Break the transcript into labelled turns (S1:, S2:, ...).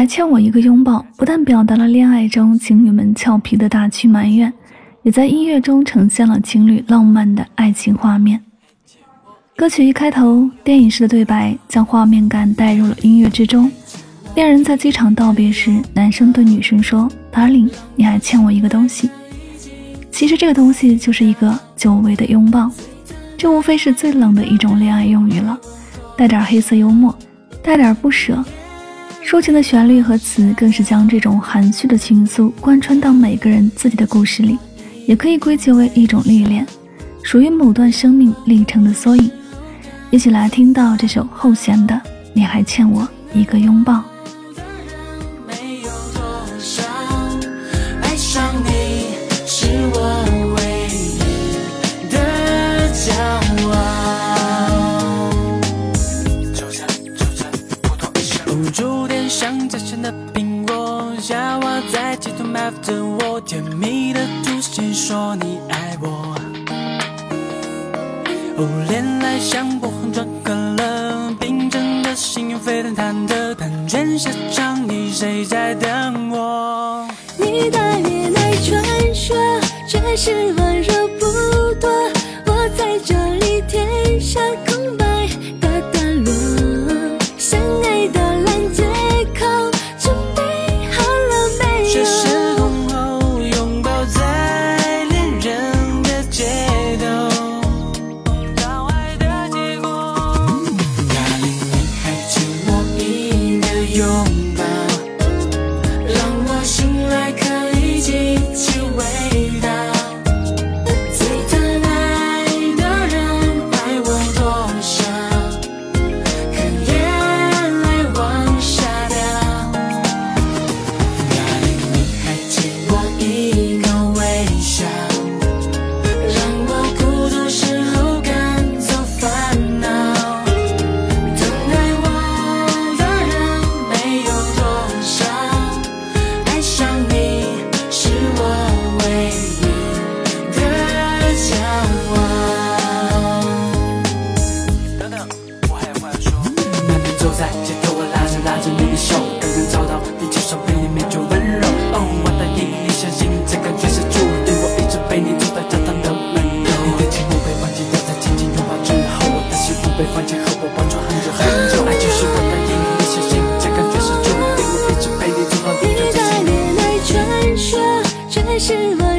S1: 还欠我一个拥抱，不但表达了恋爱中情侣们俏皮的大气埋怨，也在音乐中呈现了情侣浪漫的爱情画面。歌曲一开头，电影式的对白将画面感带入了音乐之中。恋人在机场道别时，男生对女生说：“Darling，你还欠我一个东西。”其实这个东西就是一个久违的拥抱。这无非是最冷的一种恋爱用语了，带点黑色幽默，带点不舍。抒情的旋律和词，更是将这种含蓄的情愫贯穿到每个人自己的故事里，也可以归结为一种历练，属于某段生命历程的缩影。一起来听到这首后弦的，你还欠我一个拥抱。
S2: 注点像家乡的苹果，下滑在街头埋伏着我，甜蜜的出现说你爱我。哦，恋爱像波横转可乐，冰镇的心沸腾忐忑，但愿下场你谁在等我？
S3: 你的恋爱传说，却是温柔被放弃和我玩转很久很
S2: 久，爱就是我的阴影，不相信这感觉是注定，我一直被你折到，你，却是我。